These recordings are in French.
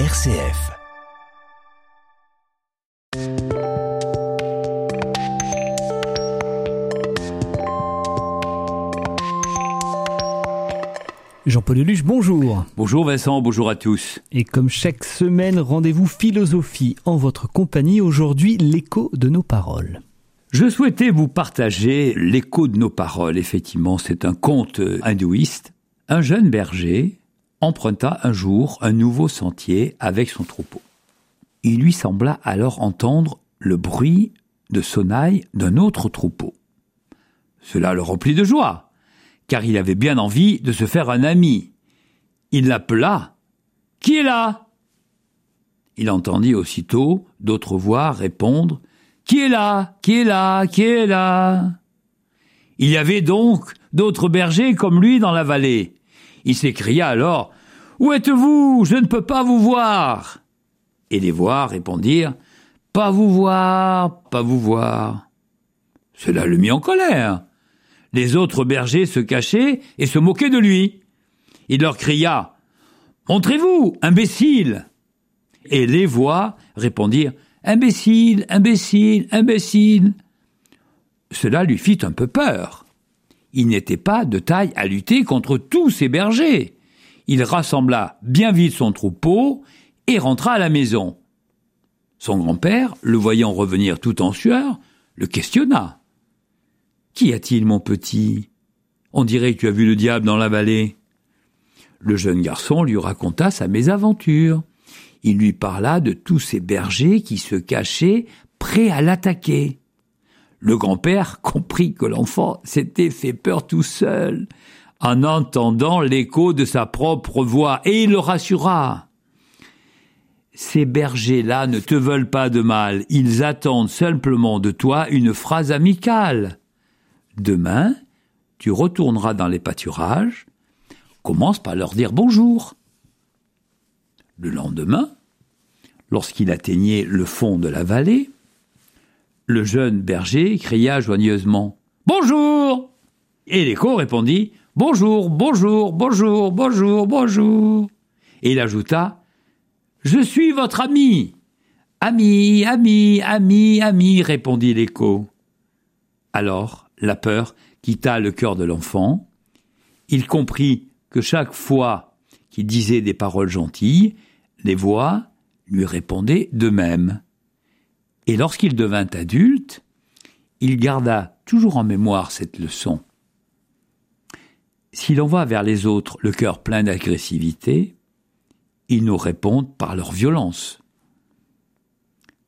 RCF. Jean-Paul Deluche, bonjour. Bonjour Vincent, bonjour à tous. Et comme chaque semaine, rendez-vous philosophie en votre compagnie. Aujourd'hui, l'écho de nos paroles. Je souhaitais vous partager l'écho de nos paroles. Effectivement, c'est un conte hindouiste. Un jeune berger emprunta un jour un nouveau sentier avec son troupeau. Il lui sembla alors entendre le bruit de sonnaille d'un autre troupeau. Cela le remplit de joie car il avait bien envie de se faire un ami. Il l'appela. Qui est là? Il entendit aussitôt d'autres voix répondre. Qui est là? Qui est là? Qui est là? Il y avait donc d'autres bergers comme lui dans la vallée. Il s'écria alors. Où êtes-vous? Je ne peux pas vous voir. Et les voix répondirent. Pas vous voir, pas vous voir. Cela le mit en colère. Les autres bergers se cachaient et se moquaient de lui. Il leur cria Montrez-vous, imbécile Et les voix répondirent Imbécile, imbécile, imbécile. Cela lui fit un peu peur. Il n'était pas de taille à lutter contre tous ces bergers. Il rassembla bien vite son troupeau et rentra à la maison. Son grand-père, le voyant revenir tout en sueur, le questionna. Qu'y a-t-il, mon petit? On dirait que tu as vu le diable dans la vallée. Le jeune garçon lui raconta sa mésaventure. Il lui parla de tous ces bergers qui se cachaient, prêts à l'attaquer. Le grand-père comprit que l'enfant s'était fait peur tout seul, en entendant l'écho de sa propre voix, et il le rassura. Ces bergers-là ne te veulent pas de mal, ils attendent simplement de toi une phrase amicale. Demain, tu retourneras dans les pâturages, commence par leur dire bonjour. Le lendemain, lorsqu'il atteignait le fond de la vallée, le jeune berger cria joyeusement Bonjour Et l'écho répondit Bonjour, bonjour, bonjour, bonjour, bonjour. Et il ajouta Je suis votre ami. Ami, ami, ami, ami, répondit l'écho. Alors, la peur quitta le cœur de l'enfant. Il comprit que chaque fois qu'il disait des paroles gentilles, les voix lui répondaient de même. Et lorsqu'il devint adulte, il garda toujours en mémoire cette leçon. Si l'on va vers les autres le cœur plein d'agressivité, ils nous répondent par leur violence.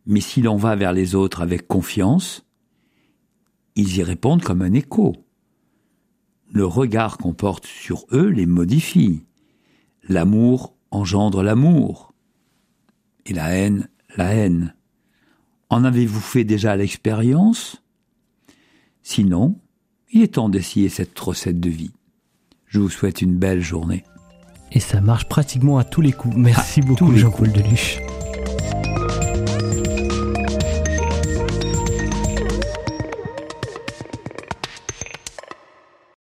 Mais si l'on va vers les autres avec confiance, ils y répondent comme un écho. Le regard qu'on porte sur eux les modifie. L'amour engendre l'amour. Et la haine, la haine. En avez-vous fait déjà l'expérience? Sinon, il est temps d'essayer cette recette de vie. Je vous souhaite une belle journée. Et ça marche pratiquement à tous les coups. Merci beaucoup Jean-Paul Deluche.